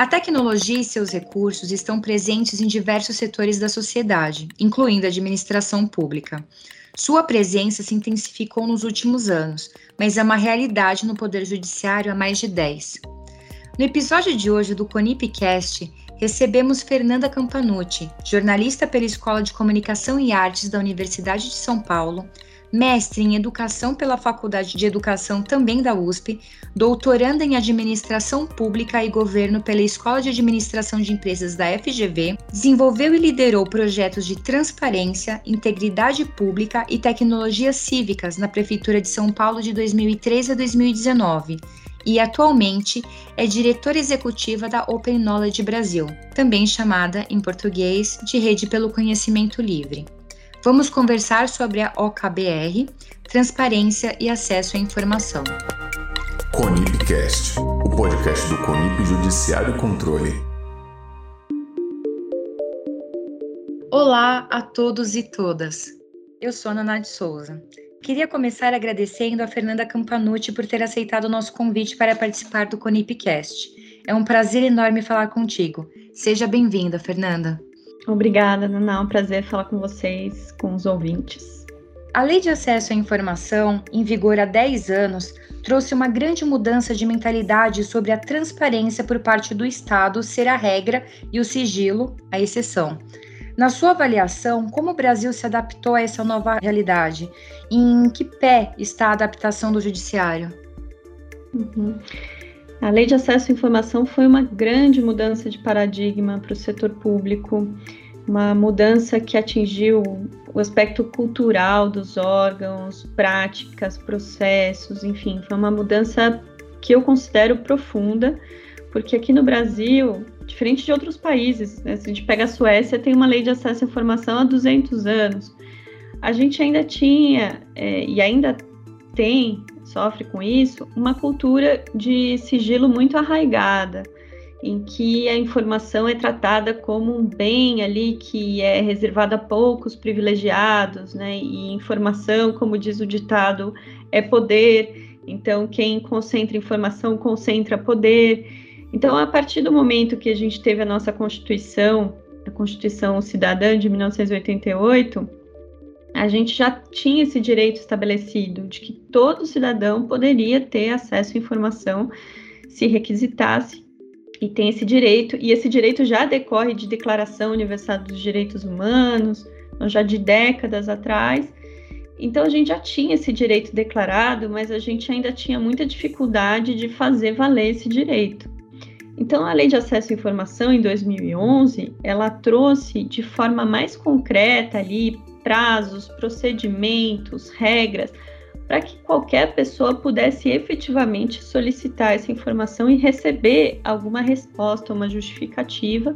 A tecnologia e seus recursos estão presentes em diversos setores da sociedade, incluindo a administração pública. Sua presença se intensificou nos últimos anos, mas é uma realidade no Poder Judiciário há mais de 10. No episódio de hoje do Conipcast, recebemos Fernanda Campanucci, jornalista pela Escola de Comunicação e Artes da Universidade de São Paulo, mestre em Educação pela Faculdade de Educação também da USP, doutoranda em Administração Pública e Governo pela Escola de Administração de Empresas da FGV, desenvolveu e liderou projetos de transparência, integridade pública e tecnologias cívicas na Prefeitura de São Paulo de 2013 a 2019 e atualmente é diretora executiva da Open Knowledge Brasil, também chamada, em português, de Rede pelo Conhecimento Livre. Vamos conversar sobre a OKBR, transparência e acesso à informação. Conipcast, o podcast do Conip Judiciário Controle. Olá a todos e todas. Eu sou a Naná de Souza. Queria começar agradecendo a Fernanda Campanucci por ter aceitado o nosso convite para participar do Conipcast. É um prazer enorme falar contigo. Seja bem-vinda, Fernanda. Obrigada, Naná. É um prazer falar com vocês, com os ouvintes. A Lei de Acesso à Informação, em vigor há 10 anos, trouxe uma grande mudança de mentalidade sobre a transparência por parte do Estado ser a regra e o sigilo a exceção. Na sua avaliação, como o Brasil se adaptou a essa nova realidade? Em que pé está a adaptação do Judiciário? Uhum. A Lei de Acesso à Informação foi uma grande mudança de paradigma para o setor público, uma mudança que atingiu o aspecto cultural dos órgãos, práticas, processos, enfim, foi uma mudança que eu considero profunda, porque aqui no Brasil, diferente de outros países, né, se a gente pega a Suécia, tem uma lei de acesso à informação há 200 anos. A gente ainda tinha é, e ainda tem sofre com isso, uma cultura de sigilo muito arraigada, em que a informação é tratada como um bem ali que é reservado a poucos privilegiados, né? E informação, como diz o ditado, é poder. Então, quem concentra informação concentra poder. Então, a partir do momento que a gente teve a nossa Constituição, a Constituição Cidadã de 1988, a gente já tinha esse direito estabelecido de que todo cidadão poderia ter acesso à informação se requisitasse e tem esse direito, e esse direito já decorre de Declaração Universal dos Direitos Humanos, já de décadas atrás. Então a gente já tinha esse direito declarado, mas a gente ainda tinha muita dificuldade de fazer valer esse direito. Então a Lei de Acesso à Informação em 2011, ela trouxe de forma mais concreta ali prazos, procedimentos, regras, para que qualquer pessoa pudesse efetivamente solicitar essa informação e receber alguma resposta, uma justificativa.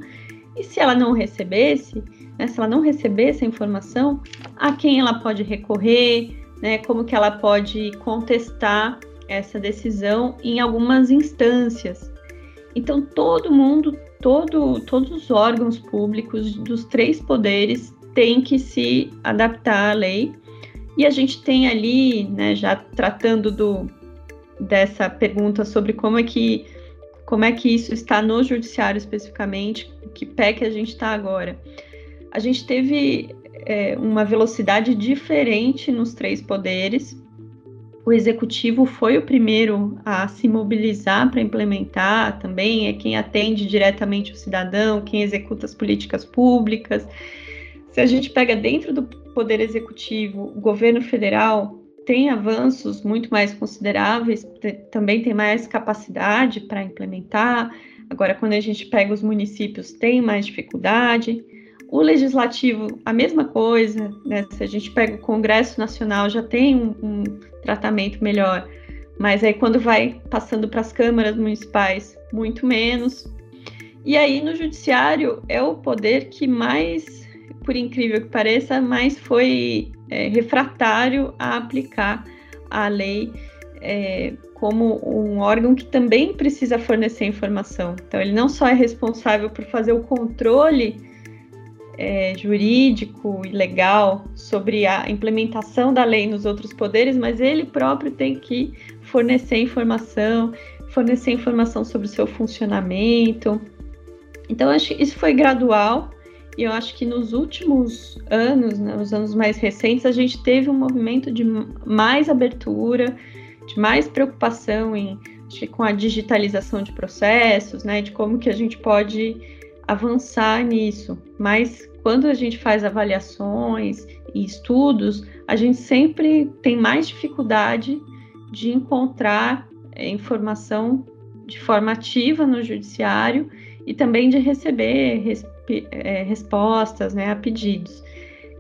E se ela não recebesse, né, se ela não recebesse a informação, a quem ela pode recorrer, né, como que ela pode contestar essa decisão em algumas instâncias. Então todo mundo, todo, todos os órgãos públicos dos três poderes tem que se adaptar à lei. E a gente tem ali, né, já tratando do, dessa pergunta sobre como é que como é que isso está no judiciário especificamente, que pé que a gente está agora. A gente teve é, uma velocidade diferente nos três poderes. O executivo foi o primeiro a se mobilizar para implementar, também é quem atende diretamente o cidadão, quem executa as políticas públicas. Se a gente pega dentro do Poder Executivo, o governo federal tem avanços muito mais consideráveis, também tem mais capacidade para implementar. Agora, quando a gente pega os municípios, tem mais dificuldade. O legislativo, a mesma coisa, né? Se a gente pega o Congresso Nacional, já tem um, um tratamento melhor, mas aí quando vai passando para as câmaras municipais, muito menos. E aí no judiciário é o poder que mais por incrível que pareça, mas foi é, refratário a aplicar a lei é, como um órgão que também precisa fornecer informação. Então, ele não só é responsável por fazer o controle é, jurídico e legal sobre a implementação da lei nos outros poderes, mas ele próprio tem que fornecer informação, fornecer informação sobre o seu funcionamento, Então, acho que isso foi gradual, e eu acho que nos últimos anos, né, nos anos mais recentes, a gente teve um movimento de mais abertura, de mais preocupação em, com a digitalização de processos, né, de como que a gente pode avançar nisso. Mas quando a gente faz avaliações e estudos, a gente sempre tem mais dificuldade de encontrar é, informação de forma ativa no judiciário e também de receber res, é, respostas né, a pedidos.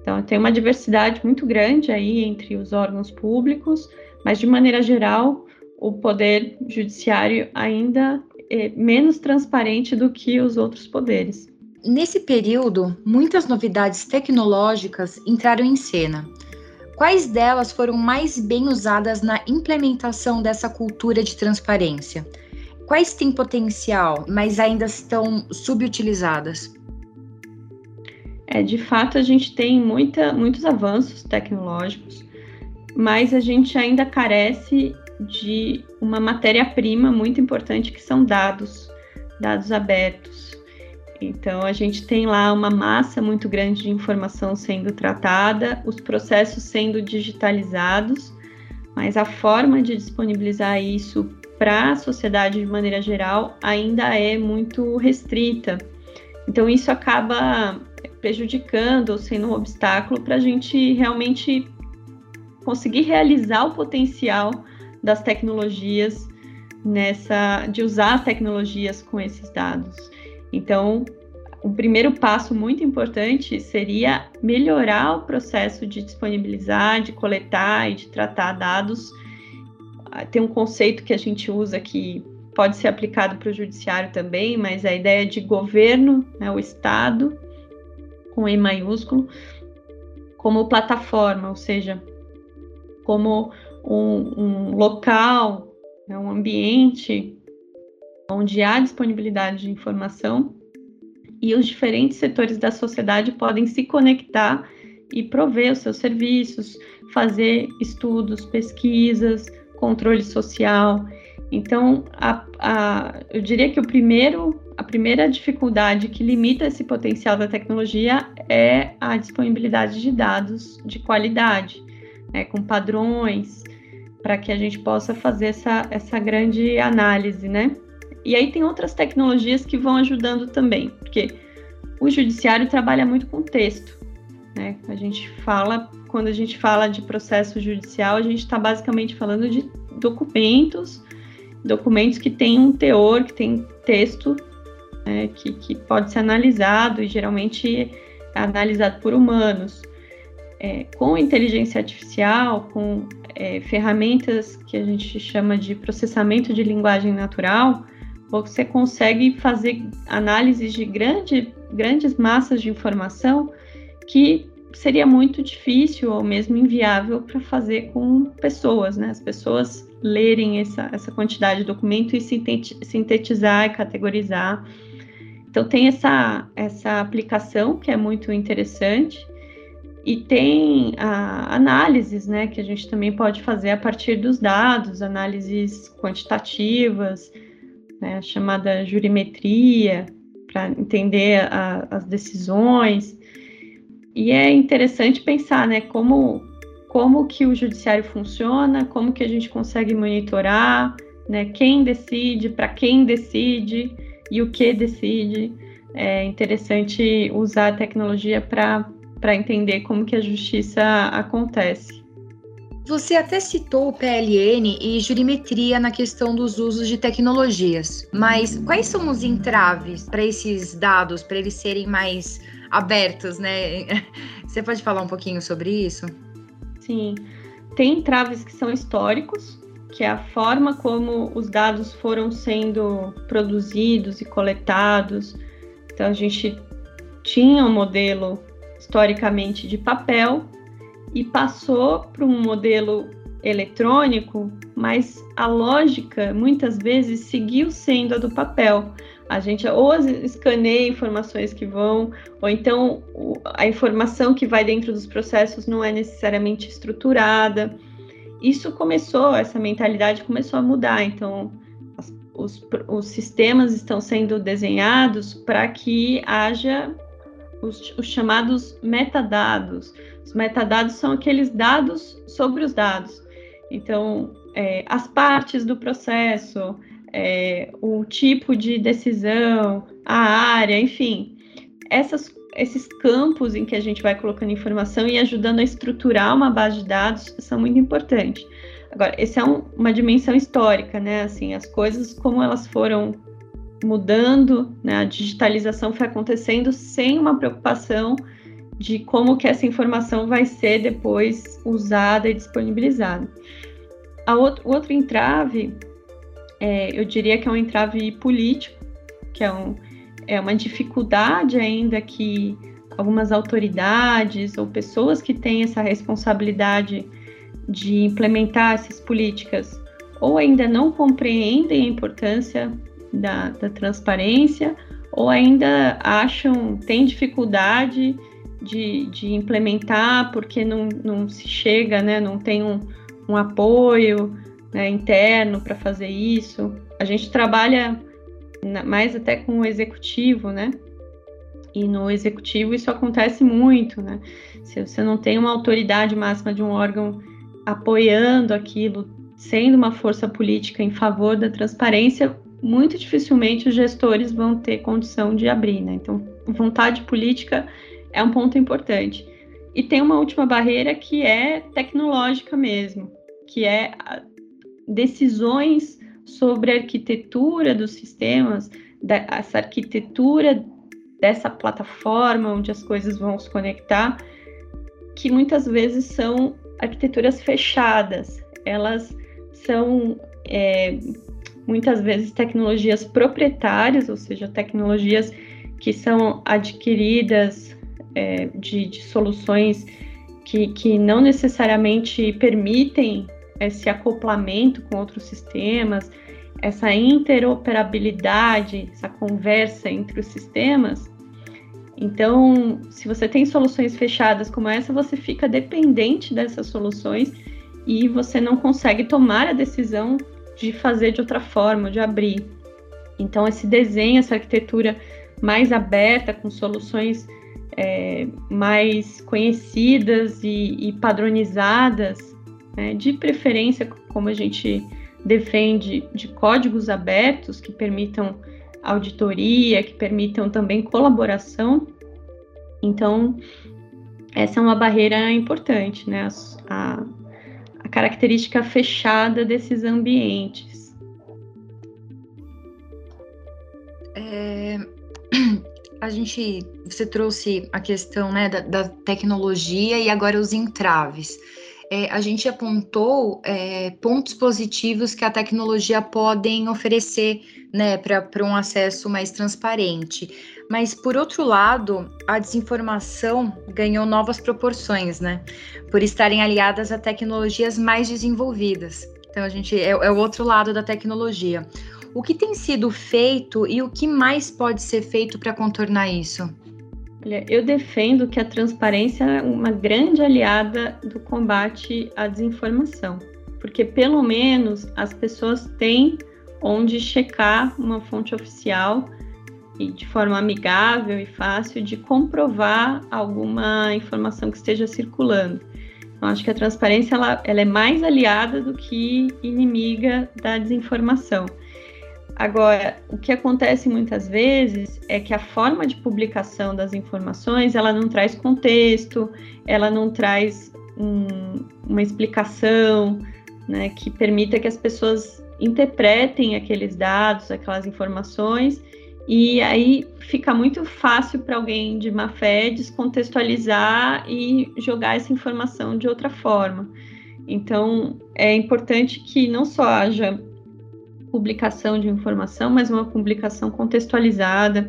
Então, tem uma diversidade muito grande aí entre os órgãos públicos, mas de maneira geral, o poder judiciário ainda é menos transparente do que os outros poderes. Nesse período, muitas novidades tecnológicas entraram em cena. Quais delas foram mais bem usadas na implementação dessa cultura de transparência? Quais têm potencial, mas ainda estão subutilizadas? É, de fato, a gente tem muita, muitos avanços tecnológicos, mas a gente ainda carece de uma matéria-prima muito importante que são dados, dados abertos. Então, a gente tem lá uma massa muito grande de informação sendo tratada, os processos sendo digitalizados, mas a forma de disponibilizar isso para a sociedade de maneira geral ainda é muito restrita. Então, isso acaba prejudicando ou sendo um obstáculo para a gente realmente conseguir realizar o potencial das tecnologias nessa de usar as tecnologias com esses dados. Então, o primeiro passo muito importante seria melhorar o processo de disponibilizar, de coletar e de tratar dados tem um conceito que a gente usa que pode ser aplicado para o judiciário também, mas a ideia de governo, né, o Estado, com E maiúsculo, como plataforma, ou seja, como um, um local, né, um ambiente onde há disponibilidade de informação e os diferentes setores da sociedade podem se conectar e prover os seus serviços, fazer estudos, pesquisas, controle social. Então, a, a, eu diria que o primeiro, a primeira dificuldade que limita esse potencial da tecnologia é a disponibilidade de dados de qualidade, né, com padrões, para que a gente possa fazer essa, essa grande análise, né? E aí tem outras tecnologias que vão ajudando também, porque o judiciário trabalha muito com texto, né? A gente fala, quando a gente fala de processo judicial, a gente está basicamente falando de documentos, documentos que têm um teor, que tem texto, né, que, que pode ser analisado e geralmente é analisado por humanos. É, com inteligência artificial, com é, ferramentas que a gente chama de processamento de linguagem natural, você consegue fazer análises de grande, grandes massas de informação que seria muito difícil ou mesmo inviável para fazer com pessoas, né? As pessoas lerem essa, essa quantidade de documento e sintetizar e categorizar. Então tem essa, essa aplicação que é muito interessante e tem a, análises, né, que a gente também pode fazer a partir dos dados, análises quantitativas, né, chamada jurimetria, para entender a, as decisões. E é interessante pensar, né, como, como que o judiciário funciona, como que a gente consegue monitorar, né, quem decide, para quem decide e o que decide. É interessante usar a tecnologia para entender como que a justiça acontece. Você até citou o PLN e jurimetria na questão dos usos de tecnologias, mas quais são os entraves para esses dados, para eles serem mais abertos, né? Você pode falar um pouquinho sobre isso? Sim. Tem entraves que são históricos, que é a forma como os dados foram sendo produzidos e coletados. Então, a gente tinha um modelo historicamente de papel e passou para um modelo eletrônico, mas a lógica muitas vezes seguiu sendo a do papel. A gente ou escaneia informações que vão, ou então a informação que vai dentro dos processos não é necessariamente estruturada. Isso começou, essa mentalidade começou a mudar. Então, os, os sistemas estão sendo desenhados para que haja os, os, chamados metadados. Os metadados são aqueles dados sobre os dados. Então, é, as partes do processo, é, o tipo de decisão, a área, enfim, essas, esses campos em que a gente vai colocando informação e ajudando a estruturar uma base de dados são muito importantes. Agora, essa é um, uma dimensão histórica, né? Assim, as coisas como elas foram mudando, né? A digitalização foi acontecendo sem uma preocupação de como que essa informação vai ser depois usada e disponibilizada. A outro, o outro entrave é, eu diria que é um entrave político, que é, um, é uma dificuldade ainda que algumas autoridades ou pessoas que têm essa responsabilidade de implementar essas políticas ou ainda não compreendem a importância da, da transparência ou ainda acham, têm dificuldade de, de implementar porque não, não se chega, né, não tem um, um apoio, né, interno para fazer isso. A gente trabalha mais até com o executivo, né? E no executivo isso acontece muito, né? Se você não tem uma autoridade máxima de um órgão apoiando aquilo, sendo uma força política em favor da transparência, muito dificilmente os gestores vão ter condição de abrir, né? Então, vontade política é um ponto importante. E tem uma última barreira que é tecnológica mesmo, que é decisões sobre a arquitetura dos sistemas, da, essa arquitetura dessa plataforma onde as coisas vão se conectar, que muitas vezes são arquiteturas fechadas, elas são é, muitas vezes tecnologias proprietárias, ou seja, tecnologias que são adquiridas é, de, de, soluções que, que não necessariamente permitem esse acoplamento com outros sistemas, essa interoperabilidade, essa conversa entre os sistemas. Então, se você tem soluções fechadas como essa, você fica dependente dessas soluções e você não consegue tomar a decisão de fazer de outra forma, de abrir. Então, esse desenho, essa arquitetura mais aberta, com soluções é, mais conhecidas e, e padronizadas, né, de preferência, como a gente defende, de códigos abertos que permitam auditoria, que permitam também colaboração. Então, essa é uma barreira importante, né? A, a característica fechada desses ambientes. É, a gente, você trouxe a questão né, da, da tecnologia e agora os entraves é, a gente apontou é, pontos positivos que a tecnologia podem oferecer né, para um acesso mais transparente. Mas, por outro lado, a desinformação ganhou novas proporções, né? Por estarem aliadas a tecnologias mais desenvolvidas. Então, a gente é, é o outro lado da tecnologia. O que tem sido feito e o que mais pode ser feito para contornar isso? Olha, eu defendo que a transparência é uma grande aliada do combate à desinformação, porque pelo menos as pessoas têm onde checar uma fonte oficial e de forma amigável e fácil de comprovar alguma informação que esteja circulando. Então, acho que a transparência ela, ela é mais aliada do que inimiga da desinformação. Agora, o que acontece muitas vezes é que a forma de publicação das informações ela não traz contexto, ela não traz um, uma explicação né, que permita que as pessoas interpretem aqueles dados, aquelas informações, e aí fica muito fácil para alguém de má fé descontextualizar e jogar essa informação de outra forma. Então, é importante que não só haja publicação de informação, mas uma publicação contextualizada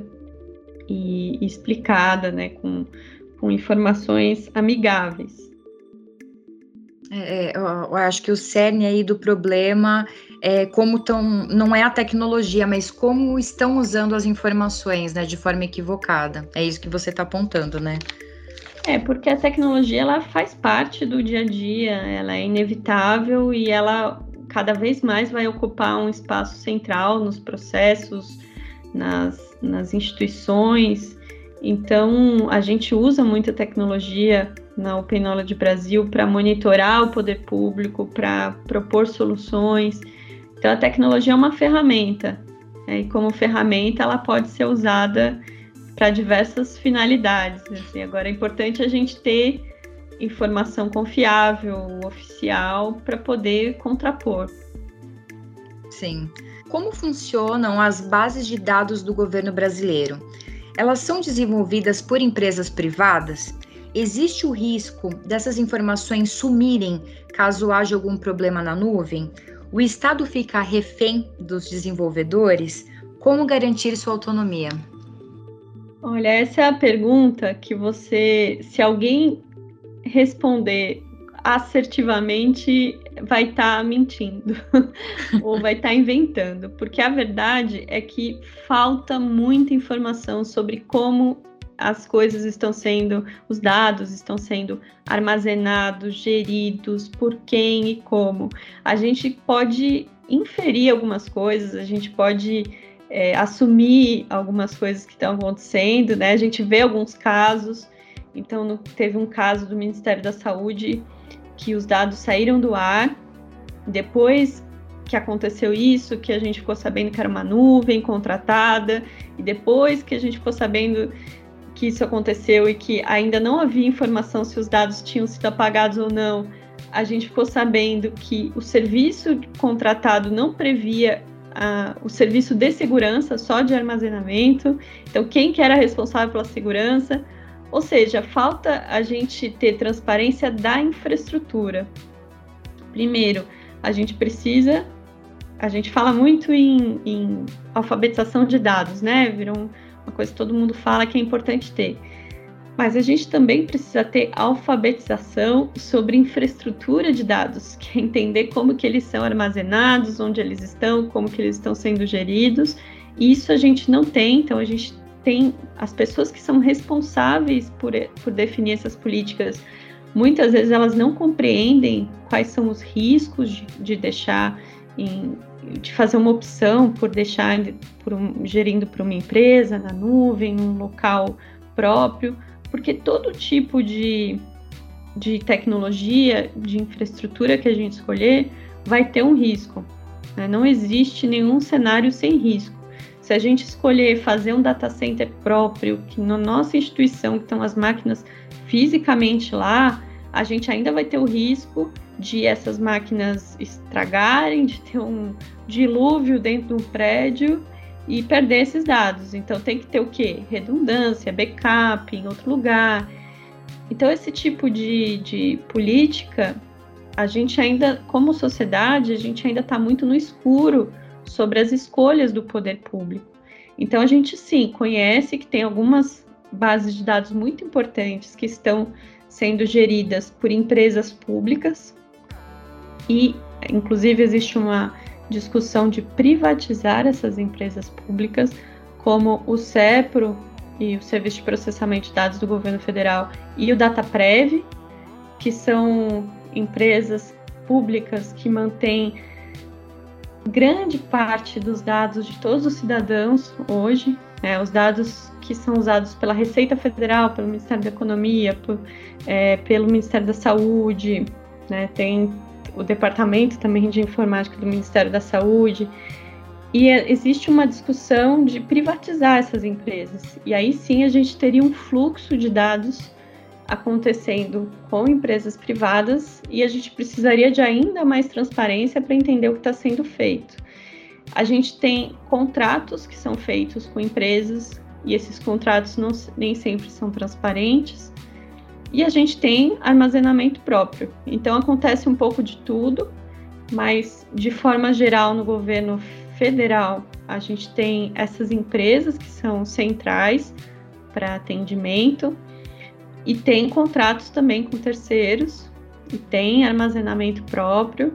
e, explicada, né, com, com informações amigáveis. É, é, eu, eu acho que o cerne aí do problema é como tão, não é a tecnologia, mas como estão usando as informações, né, de forma equivocada. É isso que você está apontando, né? É, porque a tecnologia ela faz parte do dia a dia, ela é inevitável e ela cada vez mais vai ocupar um espaço central nos processos, nas, nas instituições. Então, a gente usa muita tecnologia na Open Knowledge Brasil para monitorar o poder público, para propor soluções. Então, a tecnologia é uma ferramenta, né? e como ferramenta, ela pode ser usada para diversas finalidades. Assim. Agora, é importante a gente ter informação confiável, oficial, para poder contrapor. Sim. Como funcionam as bases de dados do governo brasileiro? Elas são desenvolvidas por empresas privadas? Existe o risco dessas informações sumirem caso haja algum problema na nuvem? O Estado fica refém dos desenvolvedores? Como garantir sua autonomia? Olha, essa é a pergunta que você, se alguém responder assertivamente, vai estar tá mentindo ou vai estar tá inventando, porque a verdade é que falta muita informação sobre como as coisas estão sendo, os dados estão sendo armazenados, geridos, por quem e como. A gente pode inferir algumas coisas, a gente pode é, assumir algumas coisas que estão acontecendo, né? A gente vê alguns casos. Então, no, teve um caso do Ministério da Saúde que os dados saíram do ar. Depois que aconteceu isso, que a gente ficou sabendo que era uma nuvem contratada, e depois que a gente ficou sabendo que isso aconteceu e que ainda não havia informação se os dados tinham sido apagados ou não, a gente ficou sabendo que o serviço contratado não previa o serviço de segurança só de armazenamento. Então, quem que era responsável pela segurança? Ou seja, falta a gente ter transparência da infraestrutura. Primeiro, a gente precisa, a gente fala muito em, em alfabetização de dados, né? Virou uma coisa que todo mundo fala que é importante ter. Mas a gente também precisa ter alfabetização sobre infraestrutura de dados, que é entender como que eles são armazenados, onde eles estão, como que eles estão sendo geridos. Isso a gente não tem, então a gente tem as pessoas que são responsáveis por, por definir essas políticas, muitas vezes elas não compreendem quais são os riscos de, de deixar em, de fazer uma opção por deixar por um, gerindo para uma empresa na nuvem, num local próprio, porque todo tipo de, de tecnologia, de infraestrutura que a gente escolher, vai ter um risco. Né? Não existe nenhum cenário sem risco. Se a gente escolher fazer um data center próprio, que na nossa instituição, que estão as máquinas fisicamente lá, a gente ainda vai ter o risco de essas máquinas estragarem, de ter um dilúvio dentro de um prédio e perder esses dados. Então tem que ter o quê? Redundância, backup em outro lugar. Então esse tipo de, de política, a gente ainda, como sociedade, a gente ainda está muito no escuro sobre as escolhas do poder público. Então a gente sim conhece que tem algumas bases de dados muito importantes que estão sendo geridas por empresas públicas e inclusive existe uma discussão de privatizar essas empresas públicas, como o CEPRO e o Serviço de Processamento de Dados do Governo Federal e o DataPrev, que são empresas públicas que mantêm grande parte dos dados de todos os cidadãos hoje, né, os dados que são usados pela Receita Federal, pelo Ministério da Economia, por, é, pelo Ministério da Saúde, né, tem o departamento também de informática do Ministério da Saúde. E é, existe uma discussão de privatizar essas empresas. E aí sim a gente teria um fluxo de dados acontecendo com empresas privadas e a gente precisaria de ainda mais transparência para entender o que está sendo feito. A gente tem contratos que são feitos com empresas e esses contratos não, nem sempre são transparentes. E a gente tem armazenamento próprio. Então acontece um pouco de tudo, mas de forma geral no governo federal a gente tem essas empresas que são centrais para atendimento e tem contratos também com terceiros e tem armazenamento próprio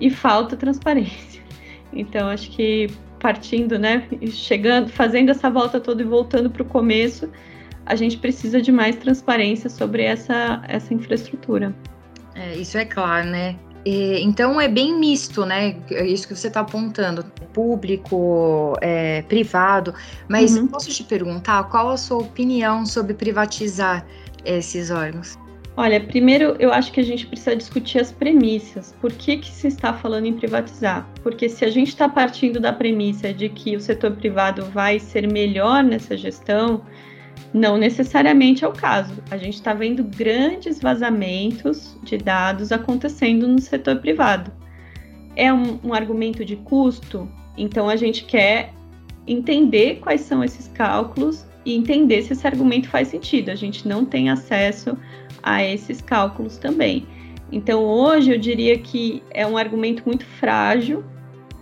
e falta transparência. Então acho que partindo, né, chegando, fazendo essa volta toda e voltando para o começo, a gente precisa de mais transparência sobre essa, essa infraestrutura. É, isso é claro, né? Então é bem misto, né? É isso que você está apontando, público, é, privado. Mas uhum. posso te perguntar qual a sua opinião sobre privatizar esses órgãos? Olha, primeiro eu acho que a gente precisa discutir as premissas. Por que, que se está falando em privatizar? Porque se a gente está partindo da premissa de que o setor privado vai ser melhor nessa gestão, não necessariamente é o caso. A gente está vendo grandes vazamentos de dados acontecendo no setor privado. É um, um, argumento de custo, então a gente quer entender quais são esses cálculos e entender se esse argumento faz sentido. A gente não tem acesso a esses cálculos também. Então hoje eu diria que é um argumento muito frágil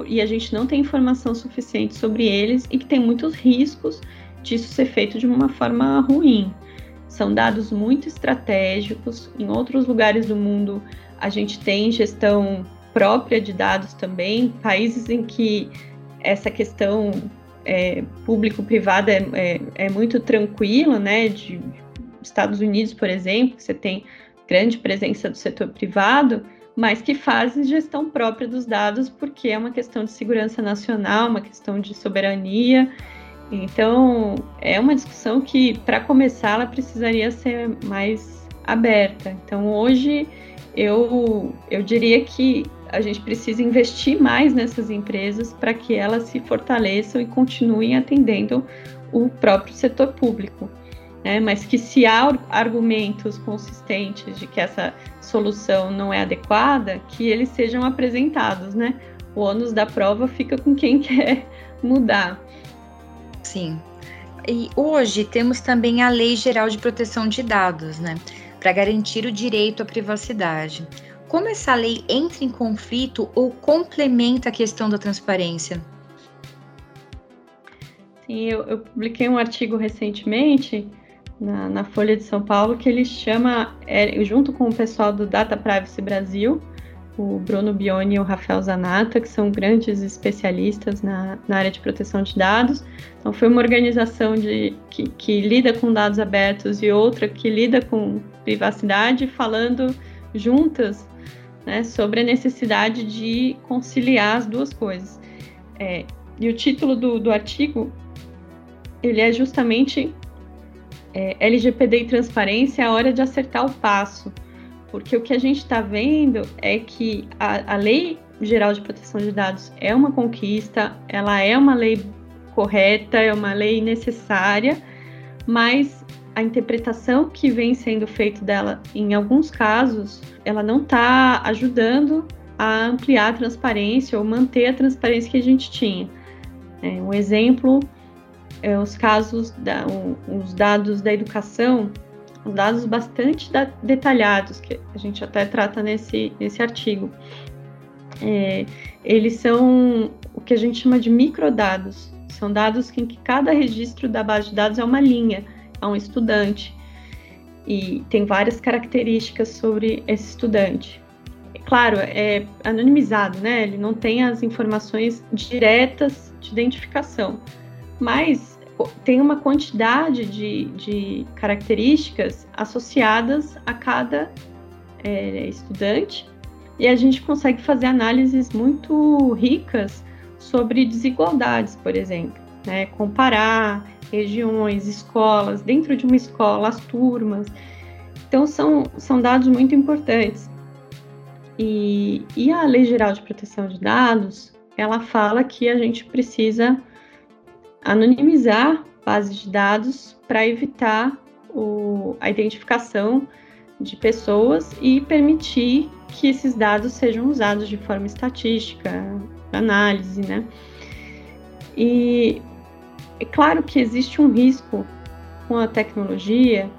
e a gente não tem informação suficiente sobre eles e que tem muitos riscos disso ser feito de uma forma ruim. São dados muito estratégicos. Em outros lugares do mundo, a gente tem gestão própria de dados também, países em que essa questão é, público-privada é, é, é, muito tranquila, né? De Estados Unidos, por exemplo, você tem grande presença do setor privado, mas que fazem gestão própria dos dados, porque é uma questão de segurança nacional, uma questão de soberania então, é uma discussão que, para começar, ela precisaria ser mais aberta. Então, hoje, eu, eu diria que a gente precisa investir mais nessas empresas para que elas se fortaleçam e continuem atendendo o próprio setor público. Né? Mas que se há argumentos consistentes de que essa solução não é adequada, que eles sejam apresentados, né? O ônus da prova fica com quem quer mudar. Sim. E hoje temos também a Lei Geral de Proteção de Dados, né? Para garantir o direito à privacidade. Como essa lei entra em conflito ou complementa a questão da transparência? Sim, eu, eu publiquei um artigo recentemente na, na, Folha de São Paulo que ele chama, é, junto com o pessoal do Data Privacy Brasil, o Bruno Bioni e o Rafael Zanata, que são grandes especialistas na, na área de proteção de dados. Então, foi uma organização de, que, que lida com dados abertos e outra que lida com privacidade, falando juntas né, sobre a necessidade de conciliar as duas coisas. É, e o título do, do artigo ele é justamente é, LGPD e transparência, a hora de acertar o passo porque o que a gente está vendo é que a, a Lei Geral de Proteção de Dados é uma conquista, ela é uma lei correta, é uma lei necessária, mas a interpretação que vem sendo feita dela, em alguns casos, ela não está ajudando a ampliar a transparência ou manter a transparência que a gente tinha. É, um exemplo é os casos, da, os dados da educação, dados bastante da, detalhados, que a gente até trata nesse, nesse artigo. É, eles são o que a gente chama de microdados. São dados em que cada registro da base de dados é uma linha, é um estudante. E tem várias características sobre esse estudante. Claro, é anonimizado, né? Ele não tem as informações diretas de identificação. Mas tem uma quantidade de, de características associadas a cada é, estudante e a gente consegue fazer análises muito ricas sobre desigualdades, por exemplo, né? comparar regiões, escolas, dentro de uma escola, as turmas. Então, são, são dados muito importantes. E, e a Lei Geral de Proteção de Dados, ela fala que a gente precisa anonimizar bases de dados para evitar o, a identificação de pessoas e permitir que esses dados sejam usados de forma estatística, análise, né? E é claro que existe um risco com a tecnologia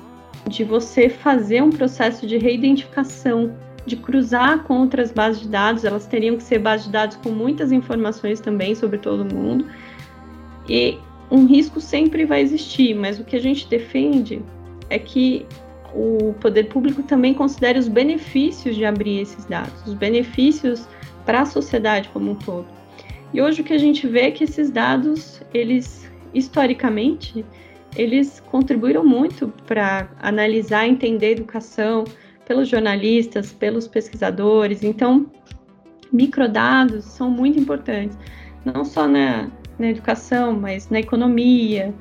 de você fazer um processo de reidentificação, de cruzar com outras bases de dados, elas teriam que ser bases de dados com muitas informações também sobre todo mundo, e um risco sempre vai existir, mas o que a gente defende é que o poder público também considere os benefícios de abrir esses dados, os benefícios para a sociedade como um todo. E hoje o que a gente vê é que esses dados, eles historicamente, eles contribuíram muito para analisar, entender a educação, pelos jornalistas, pelos pesquisadores. Então, microdados são muito importantes, não só na, na educação, mas na economia,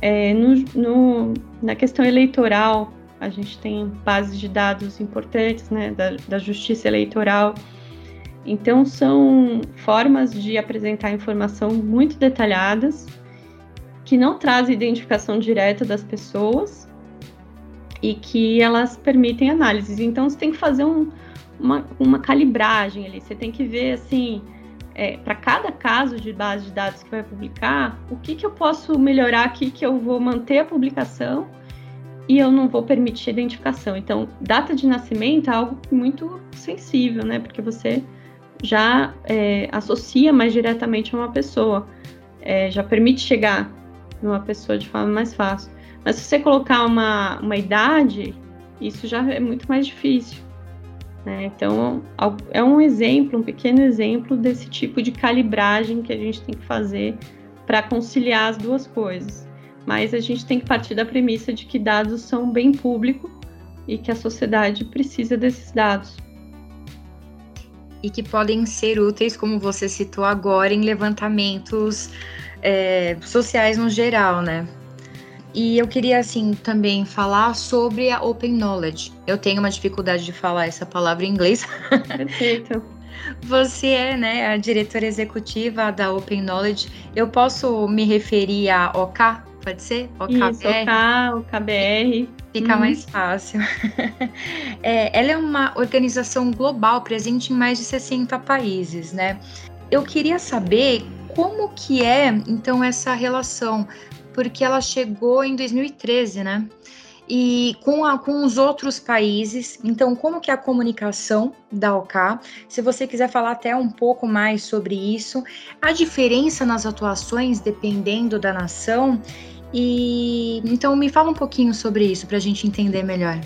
é, no, no, na questão eleitoral. A gente tem bases de dados importantes né, da, da justiça eleitoral. Então, são formas de apresentar informação muito detalhadas, que não trazem identificação direta das pessoas e que elas permitem análises. Então, você tem que fazer um, uma, uma calibragem ali, você tem que ver, assim, é, para cada caso de base de dados que vai publicar, o que, que eu posso melhorar aqui que eu vou manter a publicação e eu não vou permitir identificação. Então, data de nascimento é algo muito sensível, né? Porque você já é, associa mais diretamente a uma pessoa, é, já permite chegar numa pessoa de forma mais fácil. Mas se você colocar uma, uma idade, isso já é muito mais difícil. Né? Então, é um exemplo, um pequeno exemplo desse tipo de calibragem que a gente tem que fazer para conciliar as duas coisas. Mas a gente tem que partir da premissa de que dados são bem público e que a sociedade precisa desses dados e que podem ser úteis, como você citou agora, em levantamentos é, sociais no geral, né? E eu queria, assim, também falar sobre a Open Knowledge. Eu tenho uma dificuldade de falar essa palavra em inglês. Perfeito. Você é, né, a diretora executiva da Open Knowledge. Eu posso me referir a OK? Pode ser? OKBR? Isso, OK, OKBR. Fica uhum. mais fácil. é, ela é uma organização global presente em mais de 60 países, né? Eu queria saber como que é, então, essa relação, porque ela chegou em 2013, né? E com, a, com os outros países, então, como que é a comunicação da OK? Se você quiser falar até um pouco mais sobre isso, a diferença nas atuações dependendo da nação e então me fala um pouquinho sobre isso para a gente entender melhor.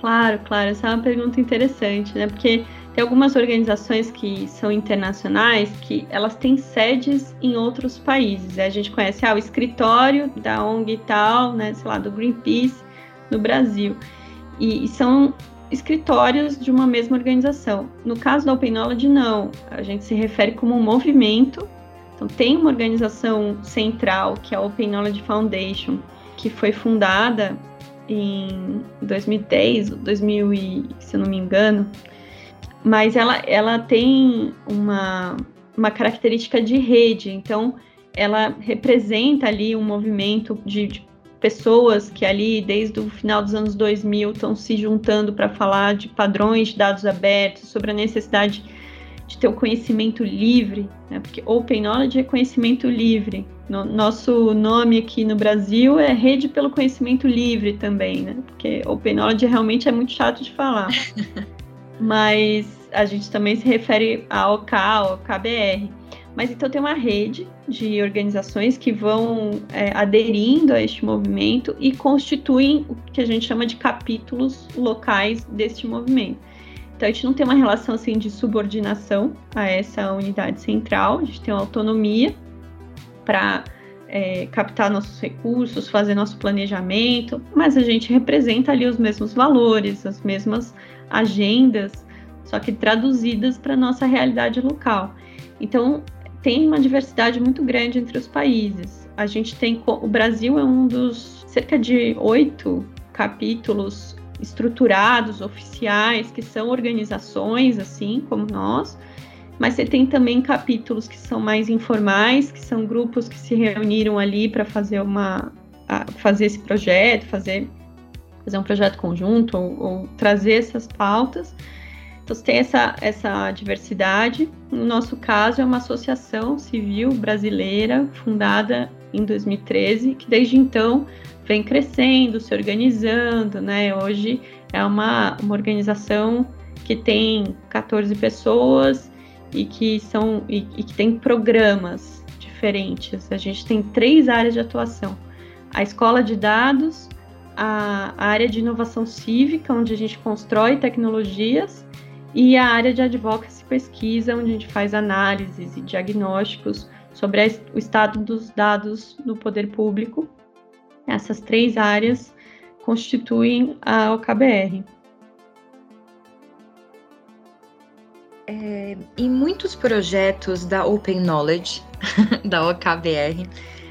Claro, claro, essa é uma pergunta interessante, né? Porque tem algumas organizações que são internacionais que elas têm sedes em outros países. A gente conhece ah, o escritório da ONG e tal, né? Sei lá, do Greenpeace no Brasil. E, e são escritórios de uma mesma organização. No caso da Open Knowledge, não. A gente se refere como um movimento então, tem uma organização central, que é a Open Knowledge Foundation, que foi fundada em 2010, 2000 e, se eu não me engano, mas ela, ela tem uma, uma característica de rede, então ela representa ali um movimento de, de pessoas que ali, desde o final dos anos 2000, estão se juntando para falar de padrões de dados abertos, sobre a necessidade de ter o conhecimento livre, né? porque Open Knowledge é conhecimento livre. No, nosso nome aqui no Brasil é Rede pelo Conhecimento Livre também, né? porque Open Knowledge realmente é muito chato de falar. Mas a gente também se refere à OK, ao KBR. Mas então tem uma rede de organizações que vão é, aderindo a este movimento e constituem o que a gente chama de capítulos locais deste movimento. A gente não tem uma relação assim de subordinação a essa unidade central, a gente tem uma autonomia para é, captar nossos recursos, fazer nosso planejamento, mas a gente representa ali os mesmos valores, as mesmas agendas, só que traduzidas para nossa realidade local. Então tem uma diversidade muito grande entre os países. A gente tem o Brasil é um dos cerca de oito capítulos estruturados, oficiais, que são organizações, assim como nós, mas você tem também capítulos que são mais informais, que são grupos que se reuniram ali para fazer uma fazer esse projeto, fazer fazer um projeto conjunto ou, ou, trazer essas pautas. Então você tem essa essa diversidade. No nosso caso é uma associação civil brasileira fundada em 2013, que desde então vem crescendo, se organizando, né? Hoje é uma, uma organização que tem 14 pessoas e que são e, e que tem programas diferentes. A gente tem três áreas de atuação: a escola de dados, a, a área de inovação cívica, onde a gente constrói tecnologias, e a área de advocacy pesquisa, onde a gente faz análises e diagnósticos sobre a, o estado dos dados no poder público essas três áreas constituem a OKBR. É, muitos projetos da Open Knowledge, da OKBR,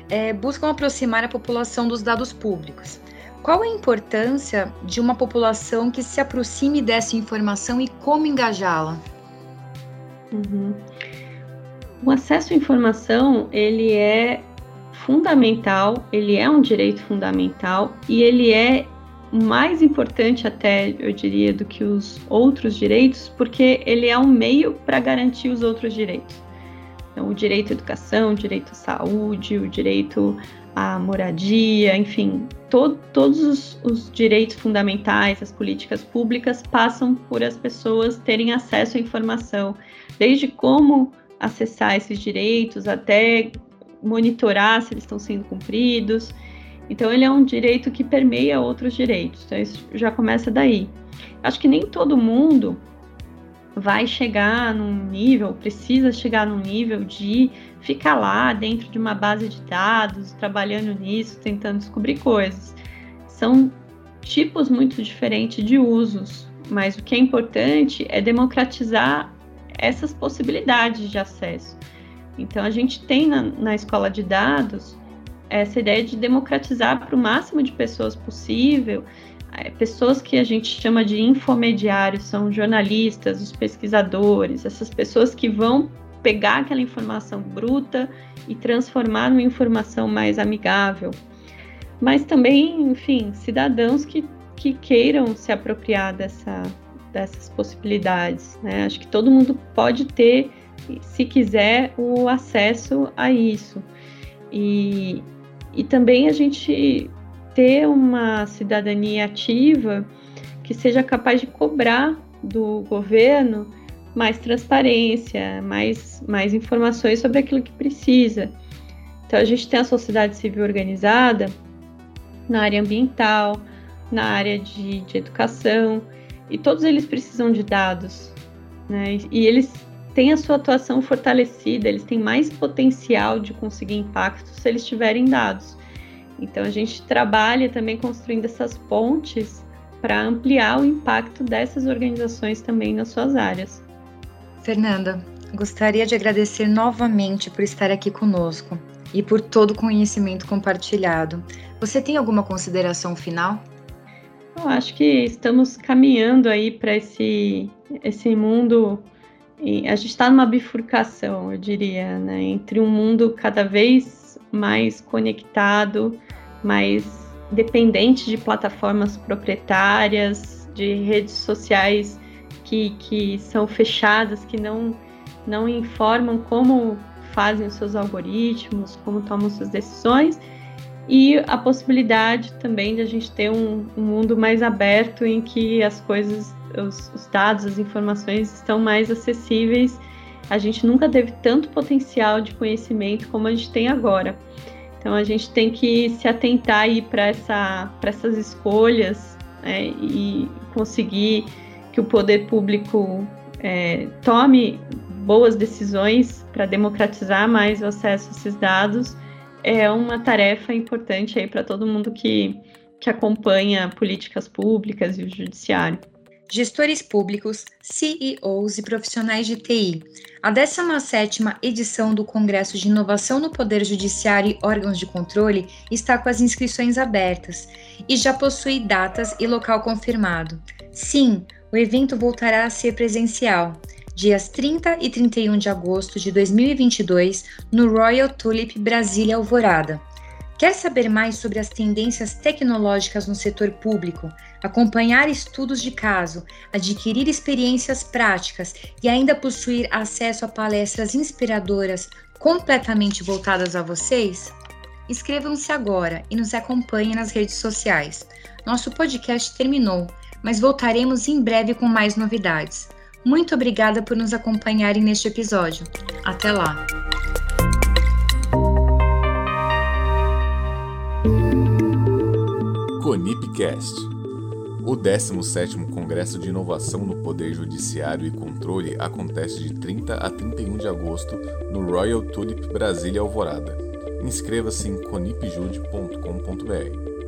é, buscam aproximar a população dos dados públicos. Qual a importância de uma população que se aproxime dessa informação e como engajá-la? Uhum. O acesso à informação ele é fundamental, ele é um direito fundamental e ele é mais importante até, eu diria, do que os outros direitos, porque ele é um meio para garantir os outros direitos. Então, o direito à educação, o direito à saúde, o direito à moradia, enfim, to todos os, os direitos fundamentais, as políticas públicas passam por as pessoas terem acesso à informação, desde como acessar esses direitos até monitorar se eles estão sendo cumpridos. Então, ele é um direito que permeia outros direitos. Então, isso já começa daí. Acho que nem todo mundo vai chegar num nível, precisa chegar num nível de ficar lá dentro de uma base de dados, trabalhando nisso, tentando descobrir coisas. São tipos muito diferentes de usos, mas o que é importante é democratizar essas possibilidades de acesso. Então, a gente tem na, na escola de dados essa ideia de democratizar para o máximo de pessoas possível, é, pessoas que a gente chama de infomediários, são jornalistas, os pesquisadores, essas pessoas que vão pegar aquela informação bruta e transformar numa informação mais amigável. Mas também, enfim, cidadãos que, que queiram se apropriar dessa, dessas possibilidades. Né? Acho que todo mundo pode ter, se quiser, o acesso a isso. E, e também a gente ter uma cidadania ativa que seja capaz de cobrar do governo mais transparência, mais, mais informações sobre aquilo que precisa. Então, a gente tem a sociedade civil organizada na área ambiental, na área de, de educação, e todos eles precisam de dados, né? E eles têm a sua atuação fortalecida, eles têm mais potencial de conseguir impacto se eles tiverem dados. Então a gente trabalha também construindo essas pontes para ampliar o impacto dessas organizações também nas suas áreas. Fernanda, gostaria de agradecer novamente por estar aqui conosco e por todo o conhecimento compartilhado. Você tem alguma consideração final? Eu acho que estamos caminhando aí para esse, esse mundo. A gente está numa bifurcação, eu diria, né, entre um mundo cada vez mais conectado, mais dependente de plataformas proprietárias, de redes sociais que, que são fechadas, que não, não informam como fazem os seus algoritmos, como tomam suas decisões, e a possibilidade também de a gente ter um, um mundo mais aberto em que as coisas, os, os, dados, as informações estão mais acessíveis. A gente nunca teve tanto potencial de conhecimento como a gente tem agora. Então a gente tem que se atentar aí para essa, essas escolhas né, e conseguir que o poder público é, tome boas decisões para democratizar mais o acesso a esses dados é uma tarefa importante aí para todo mundo que, que acompanha políticas públicas e o judiciário. Gestores públicos, CEOs e profissionais de TI. A 17ª edição do Congresso de Inovação no Poder Judiciário e Órgãos de Controle está com as inscrições abertas e já possui datas e local confirmado. Sim, o evento voltará a ser presencial dias 30 e 31 de agosto de 2022, no Royal Tulip Brasília Alvorada. Quer saber mais sobre as tendências tecnológicas no setor público, acompanhar estudos de caso, adquirir experiências práticas e ainda possuir acesso a palestras inspiradoras completamente voltadas a vocês? Inscrevam-se agora e nos acompanhem nas redes sociais. Nosso podcast terminou, mas voltaremos em breve com mais novidades. Muito obrigada por nos acompanharem neste episódio. Até lá! Conipcast. O 17º Congresso de Inovação no Poder Judiciário e Controle acontece de 30 a 31 de agosto no Royal Tulip Brasília Alvorada. Inscreva-se em conipjude.com.br.